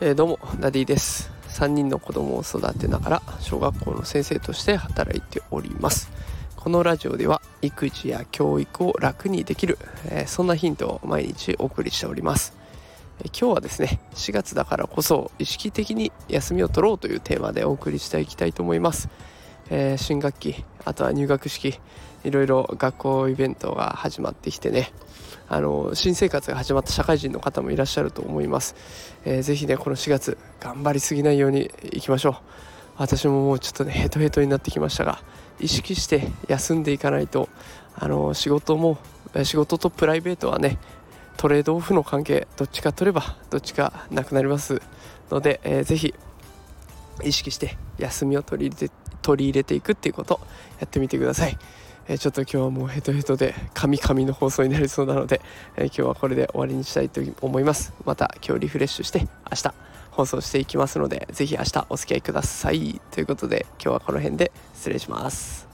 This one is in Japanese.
えー、どうもダディです。3人の子供を育てながら小学校の先生として働いております。このラジオでは育児や教育を楽にできる、えー、そんなヒントを毎日お送りしております、えー、今日はですね4月だからこそ意識的に休みを取ろうというテーマでお送りしていきたいと思います、えー、新学期あとは入学式いろいろ学校イベントが始まってきてねあの新生活が始まった社会人の方もいらっしゃると思います、えー、ぜひねこの4月頑張りすぎないようにいきましょう。私ももうちょっとねヘトヘトになってきましたが意識して休んでいかないとあの仕事も仕事とプライベートはねトレードオフの関係どっちか取ればどっちかなくなります。ので、えー、ぜひ意識して休みを取り入れて取り入れていくっていうことやってみてください。えちょっと今日はもうヘトヘトでカミカミの放送になりそうなので、え今日はこれで終わりにしたいと思います。また今日リフレッシュして明日放送していきますので是非明日お付き合いください。ということで今日はこの辺で失礼します。